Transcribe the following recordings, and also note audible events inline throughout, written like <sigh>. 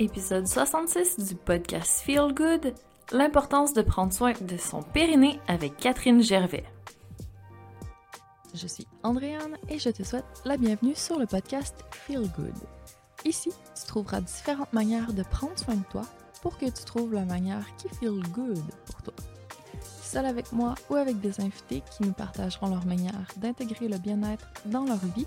épisode 66 du podcast Feel Good, l'importance de prendre soin de son périnée avec Catherine Gervais. Je suis Andréane et je te souhaite la bienvenue sur le podcast Feel Good. Ici, tu trouveras différentes manières de prendre soin de toi pour que tu trouves la manière qui feel good pour toi. Seul avec moi ou avec des invités qui nous partageront leur manière d'intégrer le bien-être dans leur vie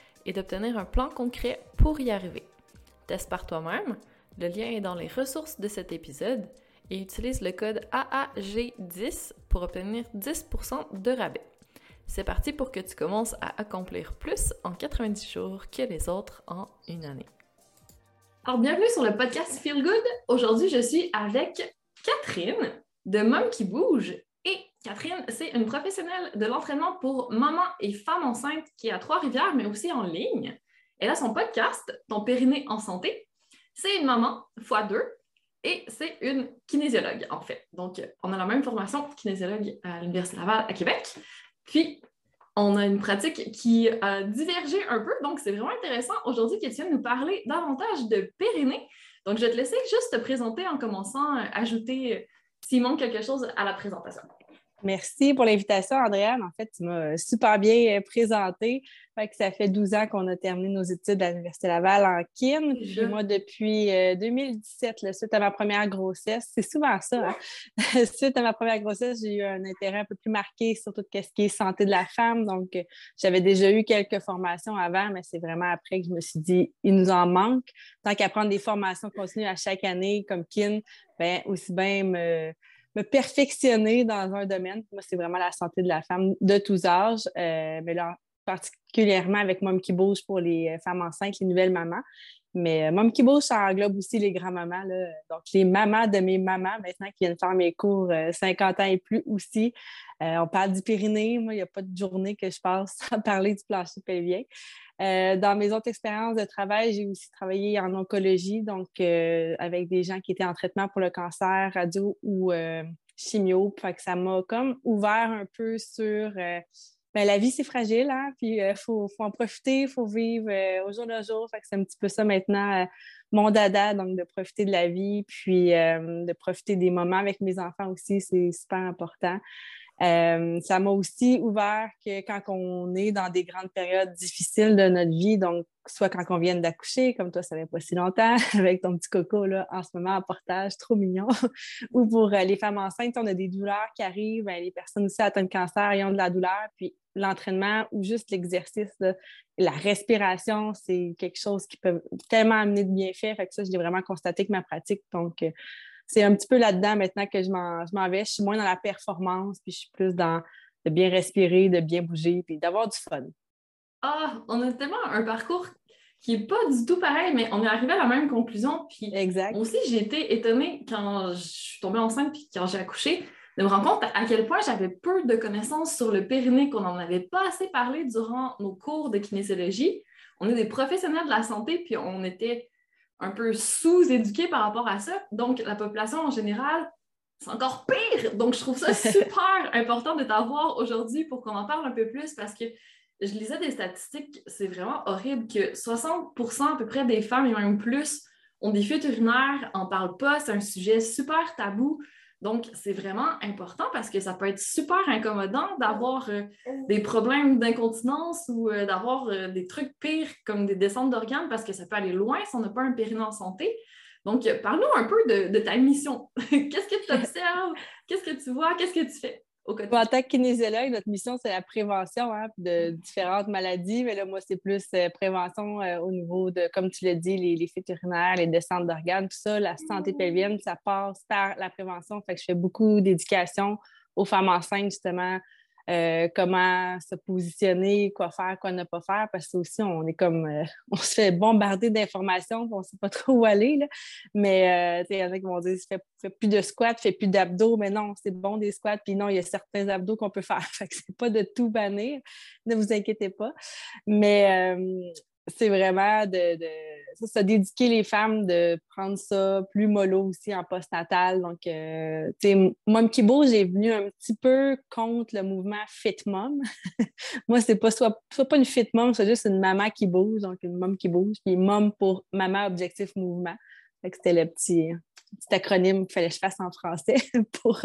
et d'obtenir un plan concret pour y arriver. Teste par toi-même, le lien est dans les ressources de cet épisode et utilise le code AAG10 pour obtenir 10% de rabais. C'est parti pour que tu commences à accomplir plus en 90 jours que les autres en une année. Alors, bienvenue sur le podcast Feel Good. Aujourd'hui, je suis avec Catherine de Mom qui bouge Catherine, c'est une professionnelle de l'entraînement pour mamans et femmes enceintes qui est à Trois-Rivières, mais aussi en ligne. Elle a son podcast, Ton périnée en santé. C'est une maman fois deux et c'est une kinésiologue, en fait. Donc, on a la même formation kinésiologue à l'Université Laval à Québec. Puis, on a une pratique qui a divergé un peu, donc c'est vraiment intéressant aujourd'hui qu'elle vienne nous parler davantage de périnée. Donc, je vais te laisser juste te présenter en commençant à ajouter s'il manque quelque chose à la présentation. Merci pour l'invitation, Andréane. En fait, tu m'as super bien euh, présenté. ça fait 12 ans qu'on a terminé nos études à l'Université Laval en kin. Puis moi, depuis 2017, euh, suite à ma première grossesse, c'est souvent ça. Hein? <laughs> suite à ma première grossesse, j'ai eu un intérêt un peu plus marqué sur tout ce qui est santé de la femme. Donc, euh, j'avais déjà eu quelques formations avant, mais c'est vraiment après que je me suis dit, il nous en manque. Tant qu'à prendre des formations continues à chaque année comme kin, ben aussi bien me me perfectionner dans un domaine. Moi, c'est vraiment la santé de la femme de tous âges, euh, mais là, particulièrement avec Mom qui bouge pour les euh, femmes enceintes, les nouvelles mamans. Mais euh, Mom bouge, ça englobe aussi les grands-mamans. Donc, les mamans de mes mamans, maintenant, qui viennent faire mes cours 50 ans et plus aussi. on parle du Pyrénées. Moi, il n'y a pas de journée que je passe <laughs> sans parler du plancher pelvien. Euh, dans mes autres expériences de travail, j'ai aussi travaillé en oncologie, donc euh, avec des gens qui étaient en traitement pour le cancer, radio ou euh, chimio. Ça m'a comme ouvert un peu sur ben, la vie, c'est fragile, hein? puis il faut, en profiter, il faut vivre au jour le jour. C'est un petit peu ça maintenant, mon dada, donc de profiter de la vie, puis de profiter des moments avec mes enfants aussi, c'est super important. Euh, ça m'a aussi ouvert que quand on est dans des grandes périodes difficiles de notre vie, donc soit quand on vient d'accoucher, comme toi, ça fait pas si longtemps, <laughs> avec ton petit coco là, en ce moment en portage, trop mignon, <laughs> ou pour euh, les femmes enceintes, on a des douleurs qui arrivent, ben, les personnes aussi atteintes de cancer, ils ont de la douleur, puis l'entraînement ou juste l'exercice, la respiration, c'est quelque chose qui peut tellement amener de bienfaits. Fait que ça, je l'ai vraiment constaté que ma pratique. Donc, euh, c'est un petit peu là-dedans maintenant que je m'en vais. Je suis moins dans la performance, puis je suis plus dans de bien respirer, de bien bouger, puis d'avoir du fun. Ah, on a tellement un parcours qui n'est pas du tout pareil, mais on est arrivé à la même conclusion. Puis exact. Aussi, j'ai été étonnée quand je suis tombée enceinte puis quand j'ai accouché de me rendre compte à quel point j'avais peu de connaissances sur le périnée, qu'on n'en avait pas assez parlé durant nos cours de kinésiologie. On est des professionnels de la santé, puis on était un peu sous-éduqués par rapport à ça. Donc, la population en général, c'est encore pire. Donc, je trouve ça <laughs> super important de t'avoir aujourd'hui pour qu'on en parle un peu plus parce que je lisais des statistiques, c'est vraiment horrible que 60% à peu près des femmes et même plus ont des fuites urinaires, n'en parlent pas, c'est un sujet super tabou. Donc, c'est vraiment important parce que ça peut être super incommodant d'avoir euh, des problèmes d'incontinence ou euh, d'avoir euh, des trucs pires comme des descentes d'organes parce que ça peut aller loin si on n'a pas un périnée en santé. Donc, parlons un peu de, ta mission. <laughs> Qu'est-ce que tu <laughs> observes? Qu'est-ce que tu vois? Qu'est-ce que tu fais? Au en tant que kinésiologue, notre mission, c'est la prévention hein, de différentes maladies. Mais là, moi, c'est plus euh, prévention euh, au niveau de, comme tu l'as dit, les, les urinaires, les descentes d'organes, tout ça. La santé pelvienne, ça passe par la prévention. Fait que je fais beaucoup d'éducation aux femmes enceintes, justement, euh, comment se positionner, quoi faire, quoi ne pas faire, parce que aussi, on est comme, euh, <laughs> on se fait bombarder d'informations, on ne sait pas trop où aller. Mais euh, il y en a qui vont dire, fais, fais plus de squats, fais plus d'abdos, mais non, c'est bon des squats, puis non, il y a certains abdos qu'on peut faire. <laughs> Fait que c'est pas de tout bannir, ne vous inquiétez pas. Mais c'est vraiment de, ça, d'éduquer les femmes de prendre ça plus mollo aussi en postnatal. Donc, euh, tu sais, Mom bouge est venu un petit peu contre le mouvement Fit Mom. <laughs> Moi, c'est pas soit, pas une Fit Mom, c'est juste une maman qui bouge, donc une mom qui bouge, puis mom pour maman objectif mouvement. C'était le petit, petit acronyme qu'il fallait que je fasse en français <laughs> pour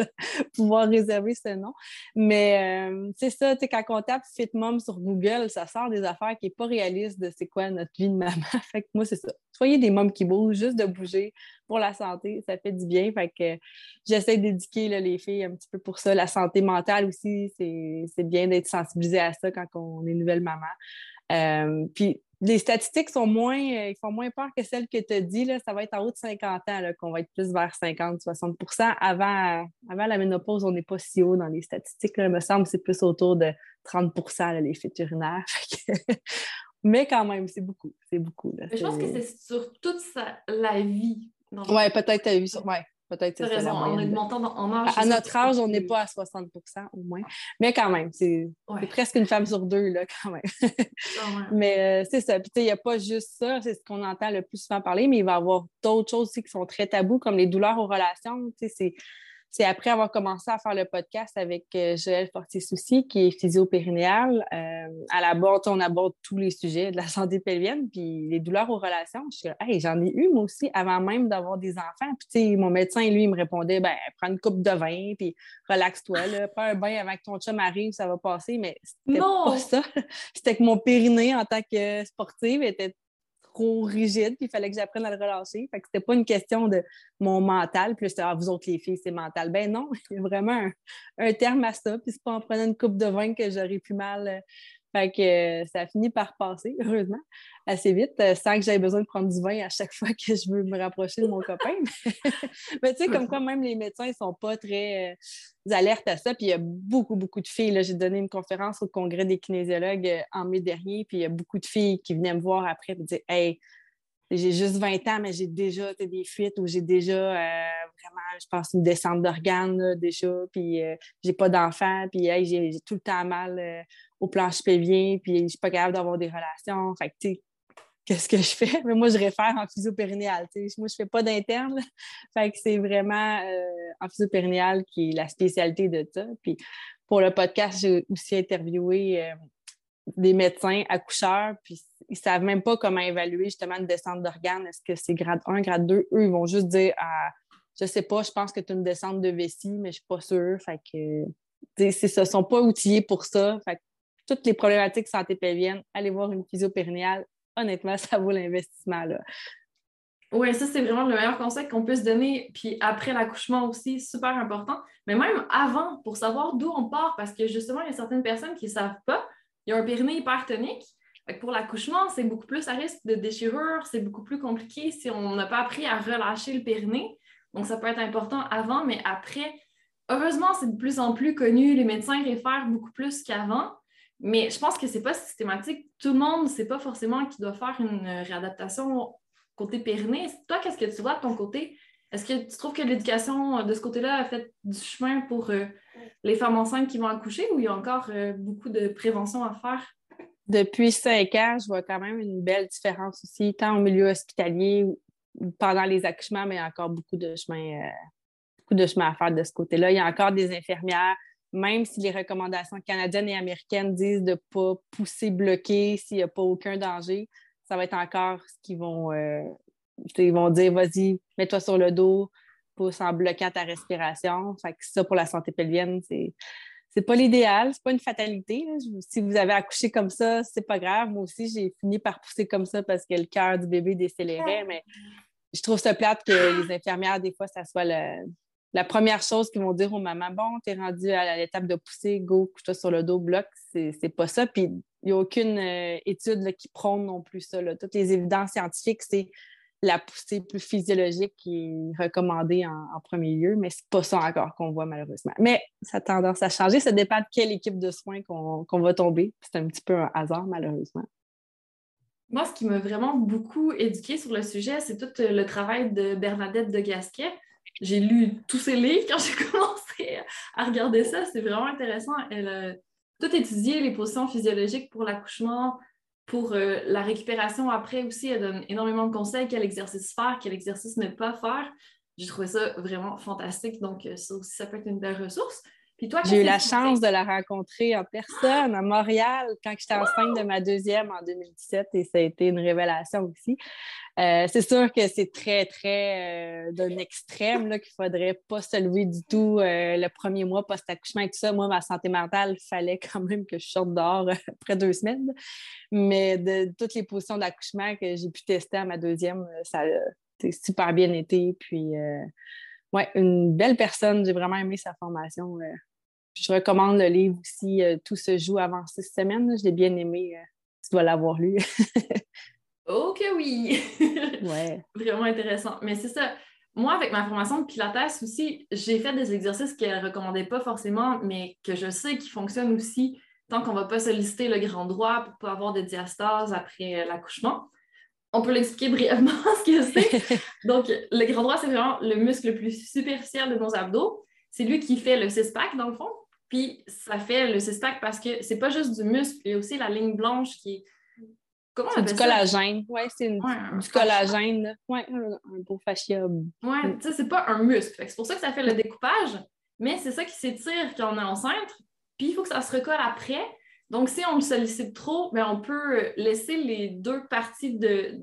pouvoir réserver ce nom. Mais euh, c'est ça, tu sais, quand on tape Fit Mom sur Google, ça sort des affaires qui n'est pas réaliste de c'est quoi notre vie de maman. <laughs> fait que moi, c'est ça. Soyez des mômes qui bougent, juste de bouger pour la santé, ça fait du bien. Fait que j'essaie d'éduquer les filles un petit peu pour ça. La santé mentale aussi, c'est bien d'être sensibilisé à ça quand on est nouvelle maman. Euh, puis les statistiques sont moins, euh, ils font moins peur que celles que tu as dit. Là, ça va être en haut de 50 ans qu'on va être plus vers 50-60 avant, avant la ménopause, on n'est pas si haut dans les statistiques. il me semble que c'est plus autour de 30% les fuites urinaires. <laughs> Mais quand même, c'est beaucoup. C'est beaucoup. je pense que c'est sur toute la vie. Oui, peut-être tu as vu ça. Ouais. Peut-être c'est ça. En augmentant en âge. À, notre âge, on n'est pas à 60% au moins. Mais quand même, c'est presque une femme sur deux, là, quand même. <laughs> mais euh, c'est ça. Puis, il n'y a pas juste ça, c'est ce qu'on entend le plus souvent parler, mais il va y avoir d'autres choses aussi qui sont très tabous, comme les douleurs aux relations. C'est c'est après avoir commencé à faire le podcast avec euh, Joël Fortier-Souci, qui est physio-périnéal. Euh, à la base, on aborde tous les sujets de la santé pelvienne, puis les douleurs aux relations. Je suis hey, j'en ai eu, moi aussi, avant même d'avoir des enfants. Puis, mon médecin, lui, il me répondait, ben, prends une coupe de vin, puis relaxe-toi, là. <laughs> Pas un bain avant que ton chum arrive, ça va passer. Mais c'était pas ça. <laughs> C'était que mon périnée, en tant que sportive, était trop rigide, puis il fallait que j'apprenne à le relâcher. Fait que c'était pas une question de mon mental, puis c'était ah, vous autres les filles, c'est mental. Ben non, <laughs> il y a vraiment un, terme à ça, puis c'est pas en prenant une coupe de vin que j'aurais plus mal euh, fait que euh, ça a fini par passer, <laughs> heureusement, assez vite, euh, sans que j'aie besoin de prendre du vin à chaque <laughs> fois que je veux me rapprocher de mon copain. <laughs> Mais tu sais, comme quoi même les médecins ne sont pas très euh, alertes à ça. Puis il y a beaucoup, beaucoup de filles. J'ai donné une conférence au congrès des kinésiologues en mai dernier, puis il y a beaucoup de filles qui venaient me voir après et me dire Hey, j'ai juste 20 ans, mais j'ai déjà des fuites ou j'ai déjà vraiment, je pense, une descente d'organes déjà, puis j'ai pas d'enfant, puis j'ai tout le temps mal au plancher pelvien, puis je suis pas capable d'avoir des relations. Fait que, tu sais, qu'est-ce que je fais? <laughs> Mais moi, je réfère en physio-périnéal. Moi, je fais pas d'interne. <laughs> Fait que c'est vraiment euh, en physio-périnéal qui est la spécialité de ça. Puis pour le podcast, j'ai aussi interviewé euh, des médecins accoucheurs, puis ils savent même pas comment évaluer justement une descente d'organes. Est-ce que c'est grade 1, grade 2? Eux, ils vont juste dire ah, je sais pas, je pense que tu une descente de vessie, mais je suis pas sûre. Fait que, ils sont pas outillés pour ça. Fait que toutes les problématiques santé pelvienne, allez voir une physio-périnéale. Honnêtement, <laughs> ça vaut l'investissement. Oui, ça, c'est vraiment le meilleur conseil qu'on puisse donner. Puis après l'accouchement aussi, super important. Mais même avant, pour savoir d'où on part, parce que justement, il y a certaines personnes qui ne savent pas. Il y a un périnée hypertonique. Pour l'accouchement, c'est beaucoup plus à risque de déchirure, c'est beaucoup plus compliqué si on n'a pas appris à relâcher le périnée. Donc, ça peut être important avant, mais après, heureusement, c'est de plus en plus connu. Les médecins réfèrent beaucoup plus qu'avant. Mais je pense que c'est pas systématique. Tout le monde ne sait pas forcément qu'il doit faire une réadaptation côté périnée. Toi, qu'est-ce que tu vois de ton côté? Est-ce que tu trouves que l'éducation de ce côté-là a fait du chemin pour euh, les femmes enceintes qui vont accoucher ou il y a encore euh, beaucoup de prévention à faire? Depuis cinq ans, je vois quand même une belle différence aussi, tant au milieu hospitalier ou pendant les accouchements, mais il y a encore beaucoup de chemin, euh, beaucoup de chemin à faire de ce côté-là. Il y a encore des infirmières même si les recommandations canadiennes et américaines disent de ne pas pousser, bloquer s'il n'y a pas aucun danger, ça va être encore ce qu'ils vont, euh, ils vont dire vas-y, mets-toi sur le dos, pousse en bloquant ta respiration. Fait que ça, pour la santé pelvienne, c'est. C'est pas l'idéal, c'est pas une fatalité. Si vous avez accouché comme ça, c'est pas grave. Moi aussi, j'ai fini par pousser comme ça parce que le cœur du bébé décélérait, mais je trouve ça plate que les infirmières, des fois, ça soit la première chose qu'ils vont dire aux mamans Bon, t'es rendu à l'étape de pousser, go, couche-toi sur le dos, bloc. C'est pas ça. Puis il n'y a aucune euh, étude qui prône non plus ça. Toutes les évidences scientifiques, c'est la poussée plus physiologique qui est recommandée en, premier lieu, mais c'est pas ça encore qu'on voit malheureusement. Mais ça a tendance à changer. Ça dépend de quelle équipe de soins qu'on va tomber. C'est un petit peu un hasard, malheureusement. Moi, ce qui m'a vraiment beaucoup éduqué sur le sujet, c'est tout le travail de Bernadette de Gasquet. J'ai lu tous ses livres quand <laughs> j'ai commencé à regarder ça. C'est vraiment intéressant. Elle a tout étudié, les positions physiologiques pour l'accouchement, pour euh, la récupération après aussi. Elle donne énormément de conseils, quel exercice faire, quel exercice ne pas faire. J'ai trouvé ça vraiment fantastique. Donc, euh, ça aussi, ça peut être une belle ressource. J'ai eu la chance de la rencontrer en personne à Montréal quand j'étais enceinte de ma deuxième en 2017 et ça a été une révélation aussi. Euh, c'est sûr que c'est très, très euh, d'un extrême qu'il ne faudrait pas se lever du tout euh, le premier mois post-accouchement et tout ça. Moi, ma santé mentale, il fallait quand même que je sorte dehors <laughs> après deux semaines. Mais de, toutes les positions d'accouchement que j'ai pu tester à ma deuxième, ça a super bien été. Puis ouais, une belle personne. J'ai vraiment aimé sa formation. Euh. je recommande le livre aussi, euh, Tout se joue avant six semaines. Je l'ai bien aimé. Euh. tu dois l'avoir lu. <laughs> ok, oui! <laughs> ouais. Vraiment intéressant. Mais c'est ça. Moi, avec ma formation de Pilates aussi, j'ai fait des exercices qu'elle ne recommandait pas forcément, mais que je sais qui fonctionnent aussi tant qu'on ne va pas solliciter le grand droit pour ne pas avoir de diastase après l'accouchement on peut l'expliquer <laughs> brièvement ce que c'est. Donc, le grand droit, c'est vraiment le muscle le plus superficiel de nos abdos. C'est lui qui fait le six-pack, dans le fond. Puis, ça fait le six-pack parce que c'est pas juste du muscle, il y a aussi la ligne blanche qui est. Comment on appelle du collagène. Oui, c'est du collagène. Oui, un beau fascia. Oui, tu sais, c'est pas un muscle. C'est pour ça que ça fait le découpage, mais c'est ça qui s'étire quand on est enceinte. Puis, il faut que ça se recolle après. Donc, si on le sollicite trop, ben, on peut laisser les deux parties de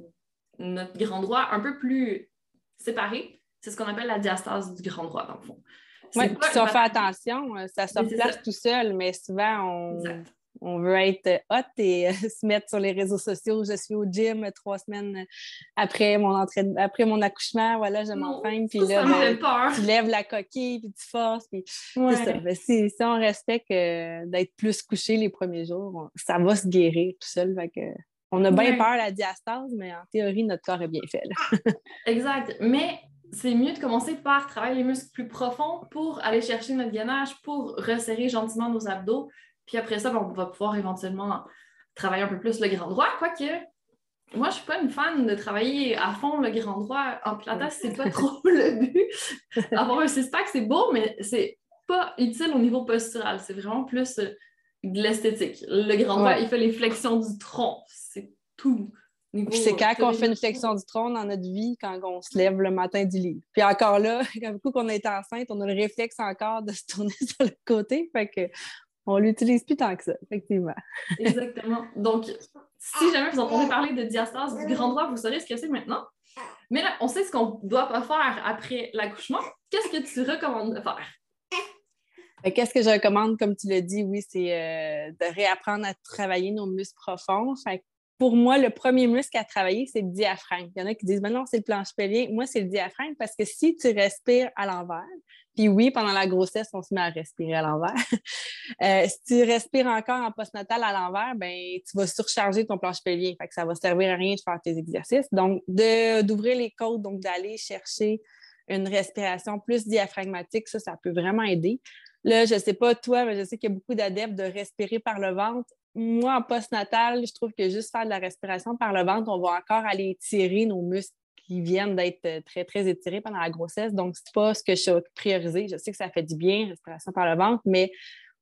notre grand droit un peu plus séparées. C'est ce qu'on appelle la diastase du grand droit, dans le fond. Oui, si on fait attention, euh, ça se place tout seul, mais souvent, on, on veut être hot et euh, <laughs> se mettre sur les réseaux sociaux. Je suis au gym trois semaines après mon entraînement, après mon accouchement. Voilà, je m'entraîne. Puis là, ben, tu lèves la coquille, puis tu forces. Puis ça. Ben, si, on respecte euh, d'être plus couché les premiers jours, ça va se guérir tout seul. on a bien peur de la diastase, mais en théorie, notre corps est bien fait. exact. Mais c'est mieux de commencer par travailler les muscles plus profonds pour aller chercher notre gainage, pour resserrer gentiment nos abdos, puis après ça, ben, on va pouvoir éventuellement travailler un peu plus le grand droit, quoique moi, je ne suis pas une fan de travailler à fond le grand droit en pilates, c'est pas trop <laughs> le but. Avoir un six-pack, c'est beau, mais c'est pas utile au niveau postural. C'est vraiment plus euh, de l'esthétique. Le grand droit, il fait les flexions du tronc. C'est tout. C'est quand on fait une flexion du tronc dans notre vie, quand on se lève le matin du lit. Puis encore là, <laughs> quand coup qu'on est enceinte, on a le réflexe encore de se tourner <laughs> sur le côté. Fait que on l'utilise plus tant que ça, effectivement. Exactement. Donc, si jamais vous entendez parler de diastase du grand droit, vous saurez ce que c'est maintenant. Mais là, on sait ce qu'on ne doit pas faire après l'accouchement. Qu'est-ce que tu recommandes de faire? Ben, qu'est-ce que je recommande, comme tu l'as dit, oui, c'est euh, de réapprendre à travailler nos muscles profonds. Pour moi, le premier muscle à travailler, c'est le diaphragme. Il y en a qui disent, ben non, c'est le planche pelvien. Moi, c'est le diaphragme parce que si tu respires à l'envers, puis oui, pendant la grossesse, on se met à respirer à l'envers. <laughs> Euh, si tu respires encore en postnatal à l'envers, ben tu vas surcharger ton planche pelvien. Fait que ça va servir à rien de faire tes exercices. Donc, d'ouvrir les côtes, donc d'aller chercher une respiration plus diaphragmatique, ça, ça peut vraiment aider. Là, je ne sais pas toi, mais je sais qu'il y a beaucoup d'adeptes de respirer par le ventre. Moi, en postnatal, je trouve que juste faire de la respiration par le ventre, on va encore aller étirer nos muscles qui viennent d'être euh, très, très étirés pendant la grossesse. Donc, c'est pas ce que je suis. Je sais que ça fait du bien, respiration par le ventre, mais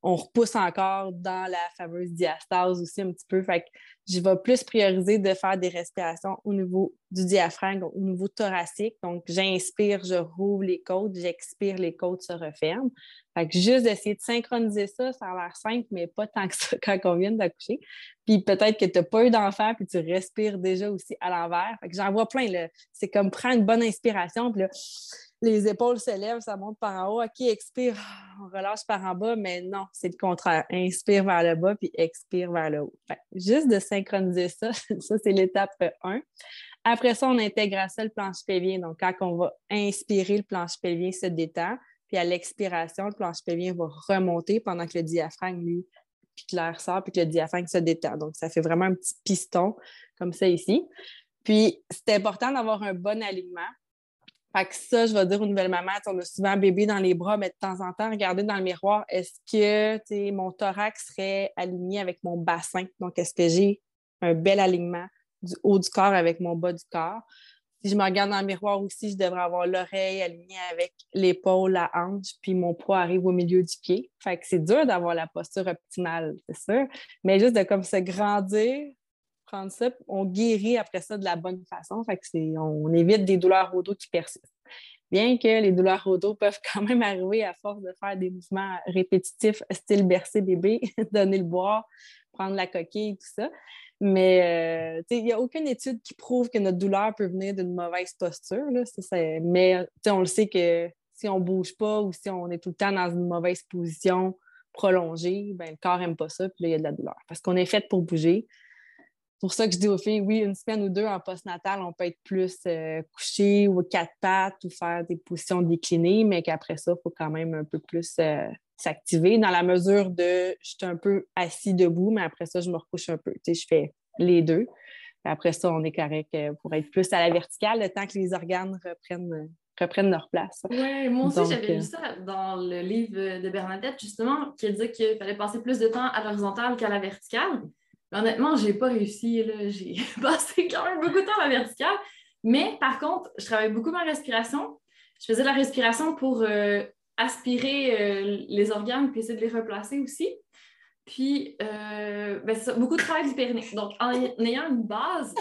on repousse encore dans la fameuse diastase aussi un petit peu. Fait que je vais plus prioriser de faire des respirations au niveau du diaphragme, au niveau thoracique. Donc, j'inspire, je rouvre les côtes, j'expire, les côtes se referment. Fait que juste d'essayer de synchroniser ça, ça a l'air simple, mais pas tant que ça <laughs> quand on vient d'accoucher. Puis peut-être que tu n'as pas eu d'enfant, puis tu respires déjà aussi à l'envers. Fait que j'en vois plein. C'est comme prendre une bonne inspiration, puis là, les épaules se lèvent, ça monte par en haut. OK, expire, on relâche par en bas, mais non, c'est le contraire. Inspire vers le bas, puis expire vers le haut. juste de synchroniser ça, <laughs> ça, c'est l'étape 1. Après ça, on intègre à ça le planche pelvien. Donc, quand on va inspirer, le planche pelvien se détend. Puis à l'expiration, le planche pelvien va remonter pendant que le diaphragme, lui, puis que l'air sort, puis que le diaphragme se détend. Donc, ça fait vraiment un petit piston comme ça ici. Puis, c'est important d'avoir un bon alignement. Fait que ça, je vais dire aux nouvelles mamans, on a souvent un bébé dans les bras, mais de temps en temps, regarder dans le miroir, est-ce que mon thorax serait aligné avec mon bassin? Donc, est-ce que j'ai un bel alignement du haut du corps avec mon bas du corps? Si je me regarde dans le miroir aussi, je devrais avoir l'oreille alignée avec l'épaule, la hanche, puis mon poids arrive au milieu du pied. Fait que c'est dur d'avoir la posture optimale, c'est sûr. Mais juste de comme se grandir, prendre ça, on guérit après ça de la bonne façon. Fait que on évite des douleurs au dos qui persistent. Bien que les douleurs au dos peuvent quand même arriver à force de faire des mouvements répétitifs, style bercer bébé, <laughs> donner le boire, prendre la coquille, tout ça. Mais euh, il n'y a aucune étude qui prouve que notre douleur peut venir d'une mauvaise posture. Là. mais on le sait que si on ne bouge pas ou si on est tout le temps dans une mauvaise position prolongée, ben, le corps n'aime pas ça, puis il y a de la douleur. Parce qu'on est fait pour bouger. C'est pour ça que je dis aux filles, oui, une semaine ou deux en postnatal, on peut être plus euh, couché ou quatre pattes ou faire des positions déclinées, mais qu'après ça, il faut quand même un peu plus euh, s'activer dans la mesure de je suis un peu assis debout, mais après ça, je me recouche un peu. Tu sais, je fais les deux. après ça, on est correct euh, pour être plus à la verticale le temps que les organes reprennent, reprennent leur place. Oui, moi aussi, j'avais lu ça dans le livre de Bernadette, justement, qui dit qu'il fallait passer plus de temps à l'horizontale qu'à la verticale. Honnêtement, je n'ai pas réussi. J'ai <laughs> passé quand même beaucoup de temps à la verticale. Mais par contre, je travaille beaucoup ma respiration. Je faisais la respiration pour euh, aspirer euh, les organes puis essayer de les replacer aussi. Puis, euh, ben, beaucoup de travail du périnée. Donc, en, ayant une base,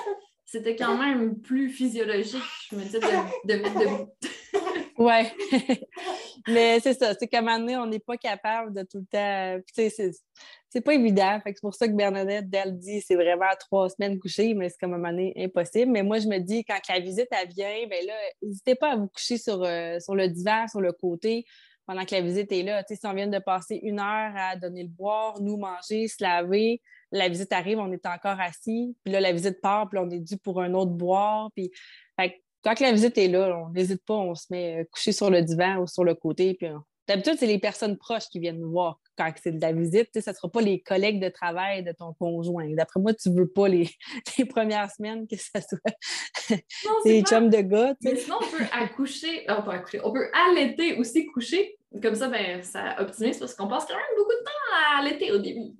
c'était quand <laughs> même plus physiologique, je me disais, de, de mettre ouais. <laughs> Mais c'est ça, c'est qu'à un moment donné, on n'est pas capable de tout le temps. Tu sais, c'est pas évident. c'est pour ça que Bernadette, elle dit c'est vraiment trois semaines couchées, mais c'est comme un moment donné impossible. Mais moi, je me dis, quand la visite, elle vient, ben là, n'hésitez pas à vous coucher sur, euh, sur le divan, sur le côté pendant que la visite est là. si on vient de passer une heure à donner le boire, nous manger, se laver, la visite arrive, on est encore assis, puis là, la visite part, puis on est dû pour un autre boire. Puis, quand la visite est là, on n'hésite pas, on se met euh, couché sur le divan ou sur le côté, puis D'habitude, c'est les personnes proches qui viennent nous voir quand c'est de la visite. Ce ne sera pas les collègues de travail de ton conjoint. D'après moi, tu ne veux pas <laughs> les, premières semaines que ça soit des <laughs> chums de gars. Mais sinon, on peut accoucher, oh, pas accoucher, on peut allaiter aussi coucher comme ça, ben, ça optimise parce qu'on passe quand même beaucoup de temps à l'été au début.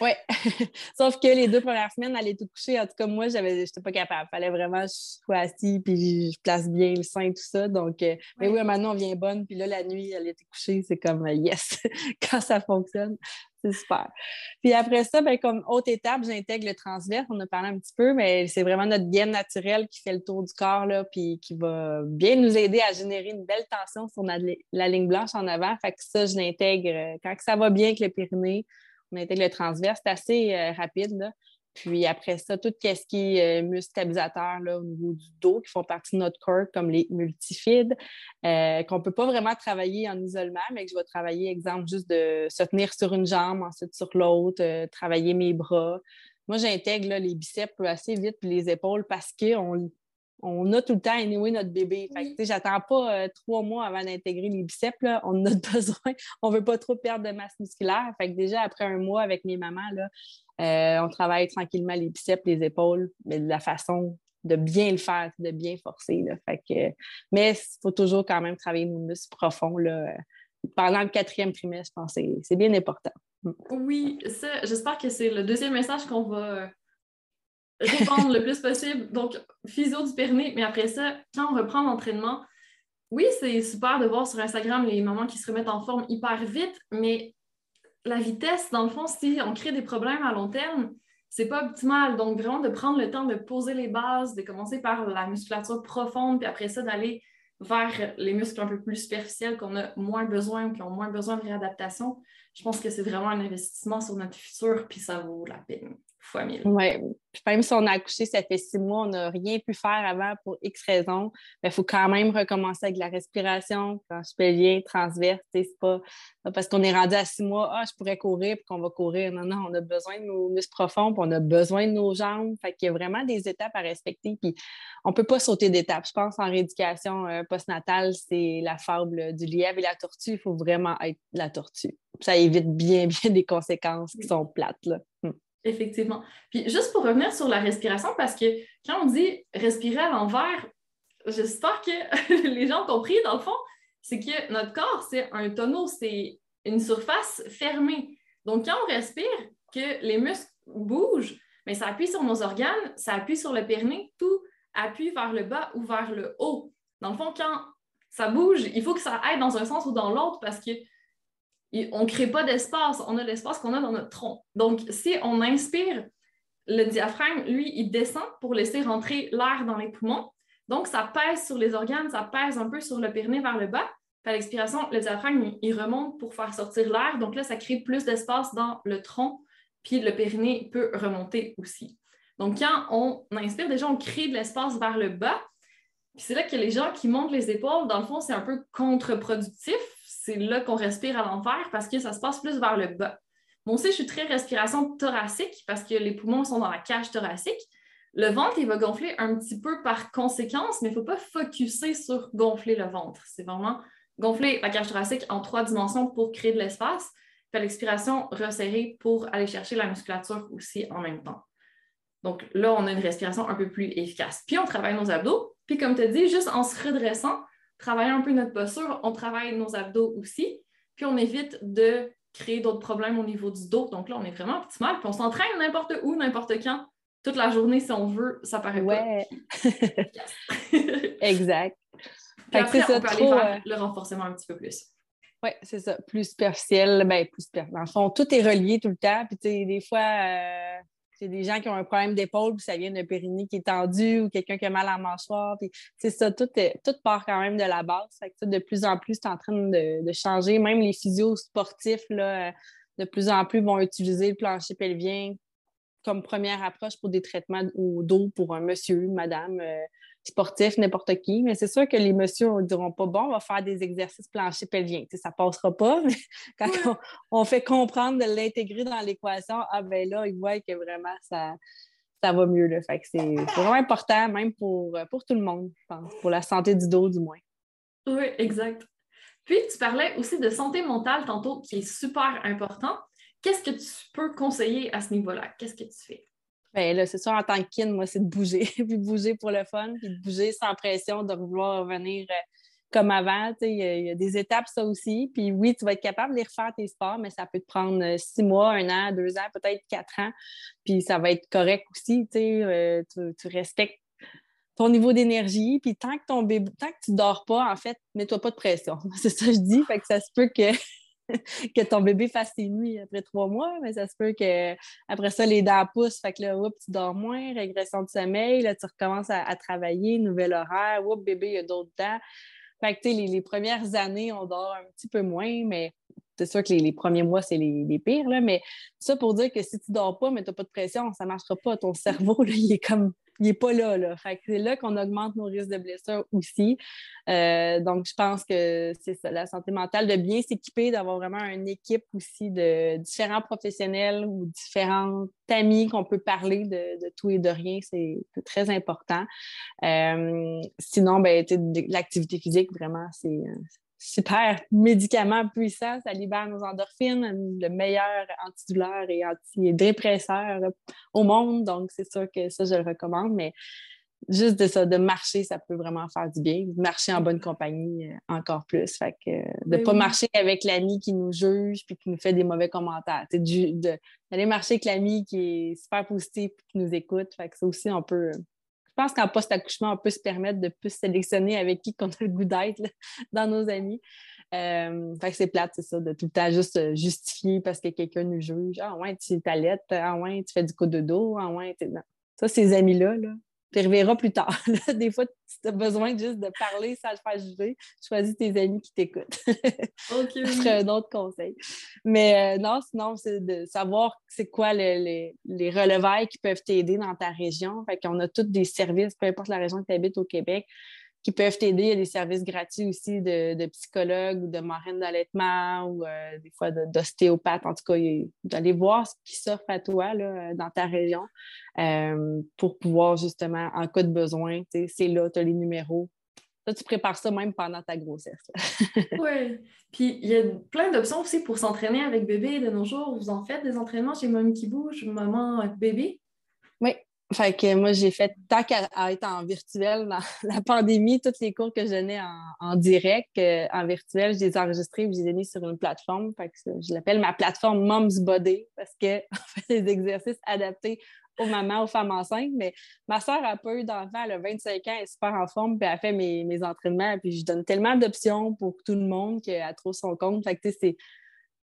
Oui. <laughs> Sauf que les deux premières semaines, aller tout coucher, en tout cas, moi, j'avais, j'étais pas capable. Il fallait vraiment que je sois assis puis je place bien le sein, tout ça. Donc, euh, mais oui, maintenant, on vient bonne. Puis là, la nuit, elle était couchée. C'est comme euh, yes, <laughs> quand ça fonctionne. C'est super. Puis après ça, ben, comme haute étape, j'intègre le transverse. On a parlé un petit peu, mais c'est vraiment notre gaine naturelle qui fait le tour du corps, là, puis qui va bien nous aider à générer une belle tension sur la, ligne blanche en avant. Fait que ça, je l'intègre euh, quand ça va bien avec le périnée. On intègre le transverse. C'est assez euh, rapide. Puis après ça, tout ce qui est euh, stabilisateurs là, au niveau du dos qui font partie de notre corps, comme les multifides, euh, qu'on ne peut pas vraiment travailler en isolement, mais que je vais travailler, exemple, juste de se tenir sur une jambe, ensuite sur l'autre, euh, travailler mes bras. Moi, j'intègre les biceps assez vite, puis les épaules parce qu'on on a tout le temps anyway notre bébé. Fait que, j'attends pas trois mois avant d'intégrer les biceps. Là. On a <laughs> besoin. On veut pas trop perdre de masse musculaire. Fait que déjà, après un mois avec mes mamans, là, euh, on travaille tranquillement les biceps, les épaules, mais de la façon de bien le faire, de bien forcer. mais il faut toujours quand même travailler nos muscles profonds. Là. Pendant le quatrième trimestre, je pense que c'est bien important. Oui, ça, j'espère que c'est le deuxième message qu'on va répondre le plus possible. Donc, physio du périnée, mais après ça, quand on reprend l'entraînement, oui, c'est super de voir sur Instagram les mamans qui se remettent en forme hyper vite, mais la vitesse, dans le fond, si on crée des problèmes à long terme, c'est pas optimal. Donc, vraiment, de prendre le temps de poser les bases, de commencer par la musculature profonde, puis après ça, d'aller vers les muscles un peu plus superficiels qu'on a moins besoin ou qui ont moins besoin de réadaptation. Je pense que c'est vraiment un investissement sur notre futur, puis ça vaut la peine. Fois. Oui. Même si on a accouché, ça fait six mois, on n'a rien pu faire avant pour X raisons, il faut quand même recommencer avec la respiration, planche pelvien, transverse. C'est pas, parce qu'on est rendu à six mois, ah, je pourrais courir puis qu'on va courir. Non, non, on a besoin de nos muscles profonds, puis on a besoin de nos jambes. Fait qu'il y a vraiment des étapes à respecter. Puis on ne peut pas sauter d'étapes. Je pense en rééducation euh, postnatale, c'est la fable du lièvre et la tortue. Il faut vraiment être la tortue. Ça évite bien, <laughs> bien des conséquences qui sont plates. Là. Hmm. Effectivement. Puis juste pour revenir sur la respiration, parce que quand on dit respirer à l'envers, j'espère que <laughs> les gens ont compris, dans le fond, c'est que notre corps, c'est un tonneau, c'est une surface fermée. Donc, quand on respire, que les muscles bougent, mais ça appuie sur nos organes, ça appuie sur le périnée, tout appuie vers le bas ou vers le haut. Dans le fond, quand ça bouge, il faut que ça aille dans un sens ou dans l'autre parce que on ne crée pas d'espace, on a l'espace qu'on a dans notre tronc. Donc, si on inspire, le diaphragme, lui, il descend pour laisser rentrer l'air dans les poumons. Donc, ça pèse sur les organes, ça pèse un peu sur le périnée vers le bas. à l'expiration, le diaphragme, il remonte pour faire sortir l'air. Donc là, ça crée plus d'espace dans le tronc, puis le périnée peut remonter aussi. Donc, quand on inspire, déjà, on crée de l'espace vers le bas. Puis c'est là que les gens qui montent les épaules, dans le fond, c'est un peu contre-productif c'est là qu'on respire à l'envers parce que ça se passe plus vers le bas. Moi aussi, je suis très respiration thoracique parce que les poumons sont dans la cage thoracique. Le ventre, il va gonfler un petit peu par conséquence, mais il ne faut pas focuser sur gonfler le ventre. C'est vraiment gonfler la cage thoracique en trois dimensions pour créer de l'espace, puis l'expiration, resserrer pour aller chercher la musculature aussi en même temps. Donc là, on a une respiration un peu plus efficace. Puis on travaille nos abdos. Puis comme tu dit, juste en se redressant, travailler un peu notre posture, on travaille nos abdos aussi, puis on évite de créer d'autres problèmes au niveau du dos. Donc là, on est vraiment optimal, puis on s'entraîne n'importe où, n'importe quand, toute la journée si on veut, ça paraît ouais. <laughs> exact. Puis après, on peut aller faire euh, le renforcement un petit peu plus. Oui, c'est ça. Plus superficiel, ben, plus superficiel. Dans le fond, tout est relié tout le temps. Puis, tu sais, des fois, euh, c'est des gens qui ont un problème d'épaule, puis ça vient d'un périnée qui est tendu ou quelqu'un qui a mal à mâchoire. Puis c'est ça, tout, part quand même de la base. de plus en plus, c'est en train de, changer. Même les physios sportifs, là, euh, de plus en plus vont utiliser le plancher pelvien comme première approche pour des traitements au dos pour un monsieur, madame. Euh, sportif, n'importe qui. Mais c'est sûr que les messieurs ne diront pas bon, on va faire des exercices plancher pelvien. ça ne passera pas. <laughs> Mais quand on, fait comprendre de l'intégrer dans l'équation, ah ben là, ils voient que vraiment ça, ça va mieux. Là. Fait que c'est vraiment important, même pour, pour tout le monde, je pense, pour la santé du dos du moins. Oui, exact. Puis, tu parlais aussi de santé mentale tantôt, qui est super important. Qu'est-ce que tu peux conseiller à ce niveau-là? Qu'est-ce que tu fais? Bien là, c'est sûr, en tant que kin, moi, c'est de bouger, <laughs> puis bouger pour le fun, puis de bouger sans pression, de vouloir revenir euh, comme avant. Il y, a des étapes, ça aussi. Puis oui, tu vas être capable de les refaire tes sports, mais ça peut te prendre euh, six mois, un an, deux ans, peut-être quatre ans. Puis ça va être correct aussi. Euh, tu, tu respectes ton niveau d'énergie. Puis tant que ton bébé, tant que tu dors pas, en fait, mets-toi pas de pression. <laughs> C'est ça que je dis. Fait que ça se peut que <laughs> que ton bébé fasse ses nuits après trois mois, mais ça se peut que après ça, les dents poussent, fait que là, tu dors moins, régression de sommeil, là, tu recommences à, travailler, nouvel horaire, oups, bébé, il y a d'autres dents. Fait que, sais, les, premières années, on dort un petit peu moins, mais c'est sûr que les, premiers mois, c'est les, pires, là, mais ça pour dire que si tu dors pas, mais tu n'as pas de pression, ça ne marchera pas. Ton cerveau, là, il est comme il n'est pas là. là. c'est là qu'on augmente nos risques de blessures aussi. Euh, donc, je pense que c'est ça, la santé mentale, de bien s'équiper, d'avoir vraiment une équipe aussi de différents professionnels ou différents amis qu'on peut parler de, tout et de rien, c'est très important. Euh, sinon, ben, l'activité physique, vraiment, c'est super médicament puissant. Ça libère nos endorphines, le meilleur antidouleur et antidépresseur au monde. Donc, c'est sûr que ça, je le recommande. Mais juste de ça, de marcher, ça peut vraiment faire du bien. Marcher en bonne compagnie, euh, encore plus. Fait que de ne ben pas marcher avec l'ami qui nous juge puis qui nous fait des mauvais commentaires. D'aller marcher avec l'ami qui est super positif et qui nous écoute. Fait que ça aussi, on peut je pense qu'en post-accouchement, on peut se permettre de plus sélectionner avec qui qu'on a le goût d'être <laughs> dans nos amis. Euh, fait c'est plate, c'est ça, de tout le temps juste euh, justifier parce que quelqu'un nous juge. Ah ouais, tu t'allaites, ah ouais, tu fais du coup de dos, ah ouais, ça, ces amis-là, là, tu reverras plus tard. <laughs> des fois, tu as besoin juste de parler sans le faire juger. Choisis tes amis qui t'écoutent. <laughs> OK. Un autre conseil. Mais euh, non, sinon, c'est de savoir c'est quoi les, les relevailles qui peuvent t'aider dans ta région. Fait qu'on a tous des services, peu importe la région que tu habites au Québec qui peuvent t'aider. Il y a des services gratuits aussi de, de psychologues ou de marraines d'allaitement ou euh, des fois d'ostéopathes. En tout cas, d'aller voir ce qui s'offre à toi là, dans ta région euh, pour pouvoir justement, en cas de besoin, c'est là, tu as les numéros. Là, tu prépares ça même pendant ta grossesse. <laughs> oui. Puis il y a plein d'options aussi pour s'entraîner avec bébé de nos jours. Vous en faites des entraînements chez Mamie qui bouge, Maman avec bébé? Oui, fait que moi, j'ai fait, tant qu'à être en virtuel dans <laughs> la pandémie, tous les cours que je donnais en, direct, euh, en virtuel, je les ai enregistrés et je les ai mis sur une plateforme. Je l'appelle ma plateforme Mom's Body parce qu'on <laughs> fait des exercices adaptés aux mamans, aux femmes enceintes. Mais ma soeur a pas eu d'enfant, elle a 25 ans, elle est super en forme, puis elle fait mes, mes entraînements. Puis je donne tellement d'options pour tout le monde qu'elle trouve son compte. Fait que c'est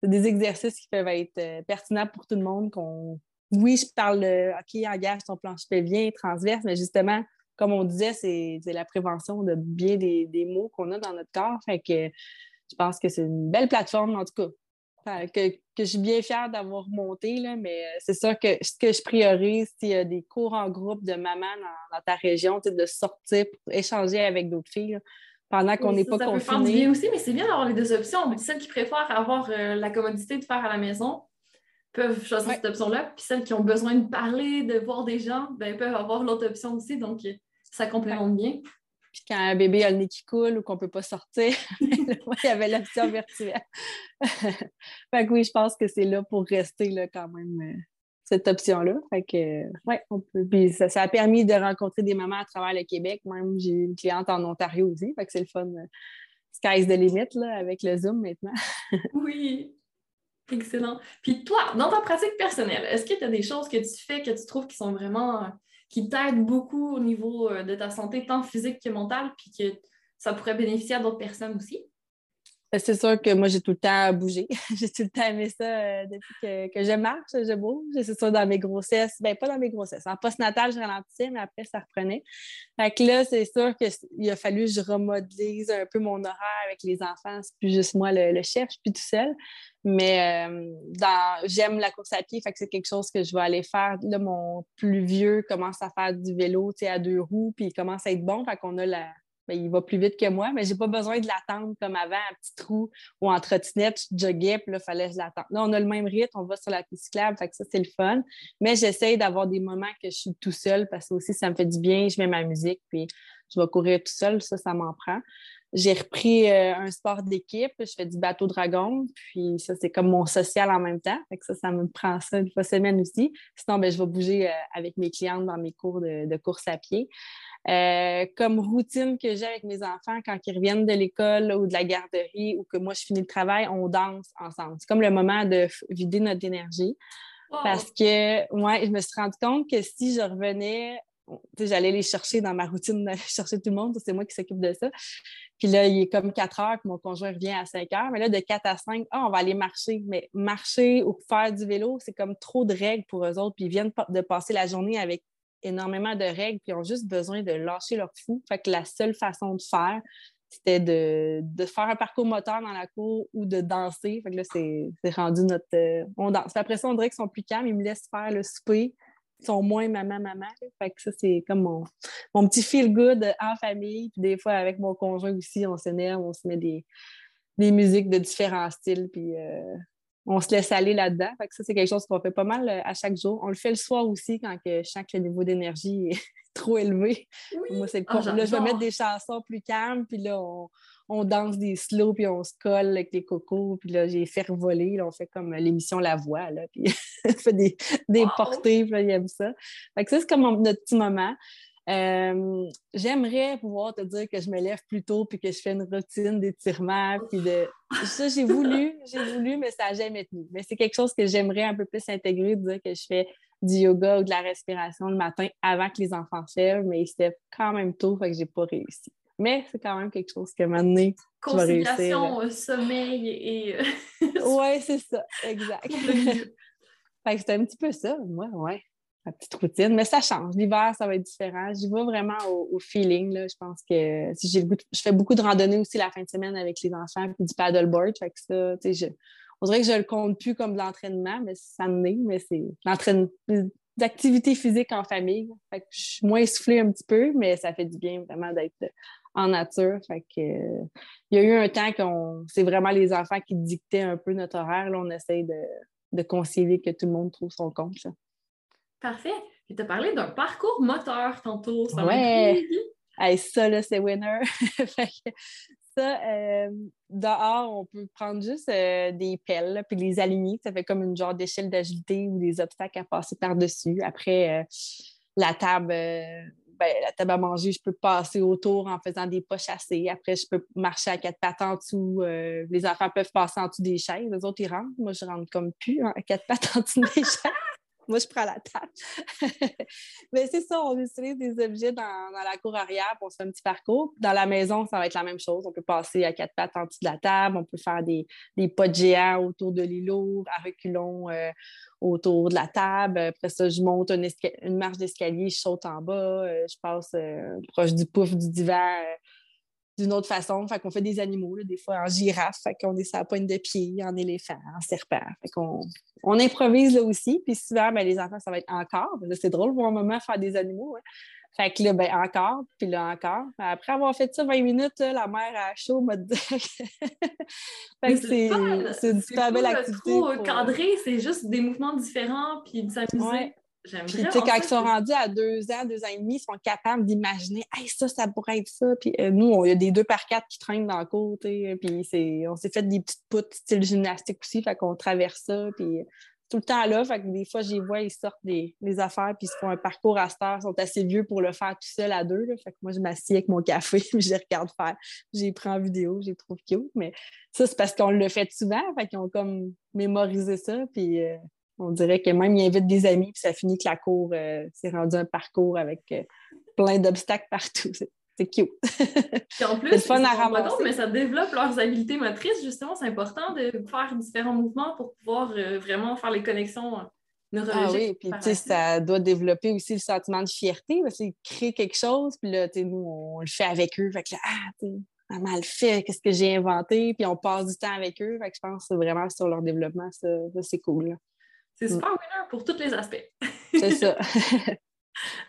des exercices qui peuvent être euh, pertinents pour tout le monde, qu'on oui, je parle de OK, engage ton planche pelvien transverse, mais justement, comme on disait, c'est la prévention de bien des, mots qu'on a dans notre corps. Fait que je pense que c'est une belle plateforme, en tout cas, que, je suis bien fière d'avoir monté, là, mais c'est sûr que ce que je priorise, s'il y a des cours en groupe de maman dans, ta région, de sortir pour échanger avec d'autres filles. pendant qu'on n'est pas ça confiné. aussi, mais c'est bien d'avoir les deux options. Celles qui préfèrent avoir euh, la commodité de faire à la maison, peuvent choisir cette option-là. Puis celles qui ont besoin de parler, de voir des gens, ben, peuvent avoir l'autre option aussi. Donc, ça complémente bien. Puis quand un bébé a le nez qui coule ou qu'on ne peut pas sortir, <laughs> il y avait l'option virtuelle. <laughs> fait que oui, je pense que c'est là pour rester là, quand même euh, cette option-là. Fait que ouais, on peut. Puis ça, a permis de rencontrer des mamans à travers le Québec. Même j'ai une cliente en Ontario aussi. Fait que c'est le fun. Euh, sky's the limit là, avec le Zoom maintenant. <laughs> oui. Excellent. Puis toi, dans ta pratique personnelle, est-ce que tu as des choses que tu fais que tu trouves qui sont vraiment, qui t'aident beaucoup au niveau euh, de ta santé, tant physique que mentale, puis que ça pourrait bénéficier à d'autres personnes aussi? Ben, c'est sûr que moi, j'ai tout le temps bougé. <laughs> j'ai tout le temps aimé ça euh, depuis que, que, je marche, je bouge. C'est ça dans mes grossesses. Bien, pas dans mes grossesses. En post-natal, je ralentissais, mais après, ça reprenait. Fait que là, c'est sûr qu'il a fallu que je remodelise un peu mon horaire avec les enfants. C'est plus juste moi le, chef, je suis plus tout seul. Mais euh, j'aime la course à pied, fait que c'est quelque chose que je vais aller faire. Là, mon plus vieux commence à faire du vélo à deux roues, puis il commence à être bon. Fait qu'on a la, ben, il va plus vite que moi, mais j'ai pas besoin de l'attendre comme avant, un petit trou ou en trottinette, je joguais, puis là, fallait que je l'attende. Là, on a le même rythme, on va sur la piste cyclable, ça, c'est le fun. Mais j'essaye d'avoir des moments que je suis tout seul parce que aussi, ça me fait du bien, je mets ma musique, puis je vais courir tout seul, ça, ça m'en prend. J'ai repris euh, un sport d'équipe, je fais du bateau dragon, puis ça, c'est comme mon social en même temps. Ça, ça me prend ça une fois semaine aussi. Sinon, ben, je vais bouger euh, avec mes clientes dans mes cours de course à pied. Euh, comme routine que j'ai avec mes enfants quand ils reviennent de l'école ou de la garderie ou que moi je finis le travail, on danse ensemble. C'est comme le moment de vider notre énergie. Parce que, ouais, je me suis rendu compte que si je revenais, j'allais les chercher dans ma routine <laughs> chercher tout le monde, c'est moi qui s'occupe de ça. Puis là, il est comme 4 heures, puis mon conjoint revient à 5 heures. Mais là, de 4 à 5, ah, on va aller marcher. Mais marcher ou faire du vélo, c'est comme trop de règles pour eux autres. Puis ils viennent de passer la journée avec énormément de règles, puis ils ont juste besoin de lâcher leur fou. Fait que la seule façon de faire, c'était de, faire un parcours moteur dans la cour ou de danser. Fait que là, c'est rendu notre. Euh, on danse. après ça, on dirait qu'ils sont plus calmes, ils me laissent faire le souper. Ils sont moins maman, maman. Fait que ça, c'est comme mon, mon petit feel good en famille. Puis des fois, avec mon conjoint aussi, on s'énerve, on se met des, des musiques de différents styles. Puis euh, on se laisse aller là-dedans. ça, c'est quelque chose qu'on fait pas mal euh, à chaque jour. On le fait le soir aussi quand que je sens que le niveau d'énergie <laughs> est trop élevé. Moi, c'est ah, là, je vais mettre des chansons plus calmes, puis là, on, danse des slow, puis on se colle avec les cocos, puis là, j'ai fait voler. on fait comme l'émission La Voix, là, <laughs> puis on fait des, des portées, puis là, il aime ça. Fait que ça, c'est comme notre petit moment. Euh, j'aimerais pouvoir te dire que je me lève plus tôt puis que je fais une routine d'étirement. Puis de... Ça, j'ai voulu, <laughs> j'ai voulu, mais ça n'a jamais tenu. Mais c'est quelque chose que j'aimerais un peu plus intégrer, de dire que je fais du yoga ou de la respiration le matin avant que les enfants se lèvent, mais ils se lèvent quand même tôt, fait que j'ai pas réussi. Mais c'est quand même quelque chose que maintenant, vas réussir. Euh, sommeil et... Euh, oui, c'est ça, exact. <laughs> fait que c'est un petit peu ça, moi, ouais. Ma petite routine. Mais ça change. L'hiver, ça va être différent. J'y vais vraiment au, feeling. Là. Je pense que si j'ai je fais beaucoup de randonnées aussi la fin de semaine avec les enfants puis du paddleboard. Fait que ça, on dirait que je le compte plus comme de l'entraînement, mais ça me est, mais c'est l'entraînement d'activité physique en famille. Fait que je suis moins essoufflée un petit peu, mais ça fait du bien vraiment d'être en nature. Fait que, il y a eu un temps qu'on c'est vraiment les enfants qui dictaient un peu notre horaire. Là, on essaye de, de concilier que tout le monde trouve son compte. Parfait. Tu as parlé d'un parcours moteur tantôt. Ça ouais. ça, là, c'est winner. <laughs> ça, euh, dehors, on peut prendre juste euh, des pelles puis les aligner. Ça fait comme une genre d'échelle d'agilité ou des obstacles à passer par-dessus. Après, euh, la table, ben, la table à manger, je peux passer autour en faisant des pas chassés. Après, je peux marcher à quatre pattes en dessous. les enfants peuvent passer en dessous des chaises. Les autres, ils rentrent. Moi, je rentre comme plus hein, à quatre pattes en dessous des <laughs> chaises. Moi, je prends la table. <laughs> Mais c'est ça, on utilise des objets dans, la cour arrière pour se faire un petit parcours. Dans la maison, ça va être la même chose. On peut passer à quatre pattes en dessous de la table. On peut faire des, des pas de géants autour de l'îlot, à reculons euh, autour de la table. Après ça, je monte une, marche d'escalier, je saute en bas, euh, je passe euh, proche du pouf du divan d'une autre façon. Fait qu'on fait des animaux, des fois en girafe, fait qu'on est sur la pointe de pied, en éléphant, en serpent. Fait qu'on on improvise là aussi. Puis souvent, ben, les enfants, ça va être encore. C'est drôle pour un moment faire des animaux. Hein. Fait que là, ben, encore, puis là, encore. Après avoir fait ça 20 minutes, la mère a chaud m'a dit. <laughs> fait que c'est super belle activité. C'est trop cadré, c'est juste des mouvements différents, puis de s'amuser. J'aime bien. quand ils sont rendus à deux ans, deux ans et demi, ils sont capables d'imaginer hey, ça, ça pourrait être ça. Puis euh, nous, il y a des deux par quatre qui traînent dans le côté. Puis on s'est fait des petites poutres style gymnastique aussi. Fait qu'on traverse ça. Puis tout le temps là. Fait que des fois, j'y vois, ils sortent des, affaires. Puis ils se font un parcours à cette heure. Ils sont assez vieux pour le faire tout seul à deux. Fait que moi, je m'assieds avec mon café. <laughs> Puis je les regarde faire. J'ai pris en vidéo. J'ai trouvé cute. Mais ça, c'est parce qu'on le fait souvent. Fait qu'ils ont comme mémorisé ça. Puis. Euh, on dirait que même il invite des amis, puis ça finit que la cour euh, s'est rendu un parcours avec euh, plein d'obstacles partout. C'est cute. Puis en plus, c'est fun à ramasser. mais ça développe leurs habiletés motrices. Justement, c'est important de faire différents mouvements pour pouvoir euh, vraiment faire les connexions neurologiques. Ah oui, puis tu sais, ça doit développer aussi le sentiment de fierté. Parce créer quelque chose, puis là, tu sais, nous, on le fait avec eux. Fait que là, ah, tu maman le fait, qu'est-ce que j'ai inventé, puis on passe du temps avec eux. Fait que je pense que c'est vraiment sur leur développement, ça, c'est cool. C'est super mm. winner pour tous les aspects. c'est ça. <laughs>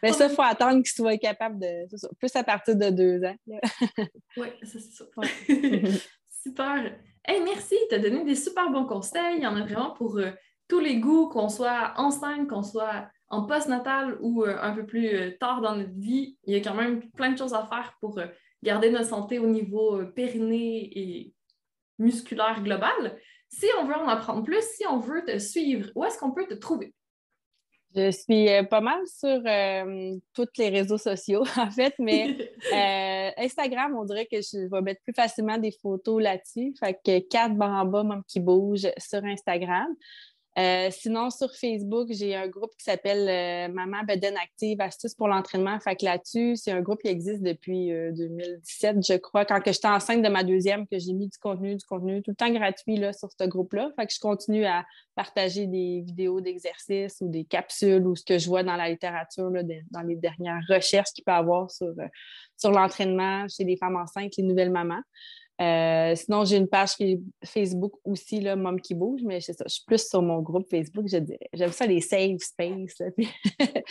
Mais ça, il faut attendre qu'ils soient capables de. Ça, plus à partir de deux ans. <laughs> oui, c'est ça. <laughs> super. Hey, merci, tu as donné des super bons conseils. Il y en a vraiment pour euh, tous les goûts, qu'on soit enceinte, qu'on soit en post-natal ou euh, un peu plus euh, tard dans notre vie. Il y a quand même plein de choses à faire pour garder notre santé au niveau périnée et musculaire global. Si on veut en apprendre plus, si on veut te suivre, où est-ce qu'on peut te trouver? Je suis euh, pas mal sur euh, tous les réseaux sociaux, <laughs> en fait, mais <laughs> euh, Instagram, on dirait que je vais mettre plus facilement des photos là-dessus. Fait que 4 bas, même qui bouge sur Instagram. Euh, sinon, sur Facebook, j'ai un groupe qui s'appelle euh, Maman Beden Active, astuces pour l'entraînement. Fait que là-dessus, c'est un groupe qui existe depuis 2017, euh, je crois, quand j'étais enceinte de ma deuxième, que j'ai mis du contenu, du contenu tout le temps gratuit là, sur ce groupe-là. Fait que je continue à partager des vidéos d'exercices ou des capsules ou ce que je vois dans la littérature, dans les dernières recherches qu'il peut y avoir sur, sur l'entraînement chez les femmes enceintes, les nouvelles mamans. Euh, sinon, j'ai une page Facebook aussi, Mom qui bouge, mais je, suis plus sur mon groupe Facebook. J'aime ça, les safe space. <laughs>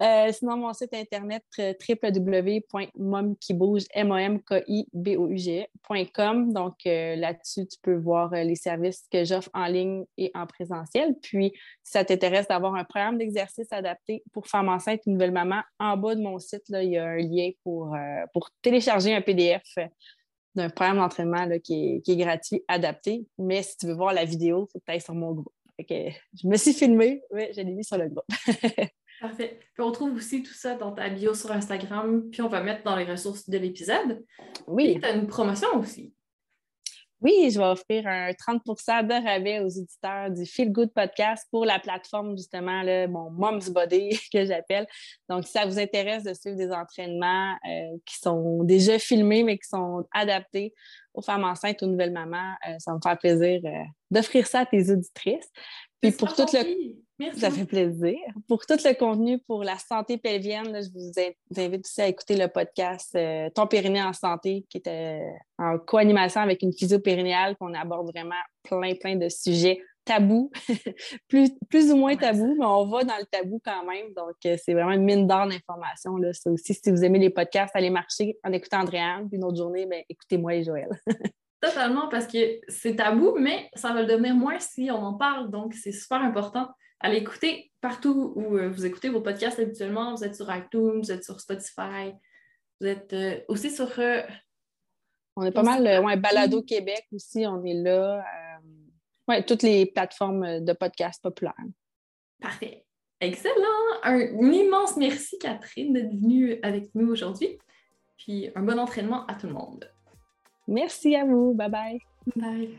Euh, sinon, mon site internet euh, www.momkibouge.com. Donc, là-dessus, tu peux voir les services que j'offre en ligne et en présentiel. Puis, si ça t'intéresse d'avoir un programme d'exercice adapté pour femmes enceintes une nouvelle maman, en bas de mon site, il y a un lien pour, pour télécharger un PDF d'un programme d'entraînement qui, est, gratuit, adapté. Mais si tu veux voir la vidéo, il faut que tu ailles sur mon groupe. je me suis filmée, oui, je l'ai mis sur le groupe. <laughs> Parfait. Puis on trouve aussi tout ça dans ta bio sur Instagram, puis on va mettre dans les ressources de l'épisode. Oui. tu as une promotion aussi. Oui, je vais offrir un 30% de rabais aux éditeurs du Feel Good Podcast pour la plateforme, justement, mon Mom's Body <laughs> que j'appelle. Donc, si ça vous intéresse de suivre des entraînements euh, qui sont déjà filmés, mais qui sont adaptés aux femmes enceintes, aux nouvelles mamans, euh, ça me fait plaisir euh, d'offrir ça à tes auditrices. Puis pour tout le. Merci. Ça fait plaisir. Pour tout le contenu pour la santé pelvienne, je vous invite aussi à écouter le podcast euh, Ton périnée en santé, qui est en co-animation avec une physio périnéale, qu'on aborde vraiment plein, plein de sujets tabous, <laughs> plus, plus ou moins tabous, mais on va dans le tabou quand même. Donc, euh, c'est vraiment une mine d'or d'informations. Ça aussi, si vous aimez les podcasts, allez marcher en écoutant Andréane. Puis une autre journée, ben, écoutez-moi et Joël. <laughs> Totalement, parce que c'est tabou, mais ça va le devenir moins si on en parle. Donc, c'est super important. Allez écouter partout où euh, vous écoutez vos podcasts habituellement. Vous êtes sur iTunes, vous êtes sur Spotify, vous êtes euh, aussi sur. on est pas mal, ouais, Balado Québec aussi, on est là. Oui, toutes les plateformes de podcasts populaires. Parfait. Excellent. Un, immense merci, Catherine, d'être venue avec nous aujourd'hui. Puis un bon entraînement à tout le monde. Merci à vous. Bye bye. Bye.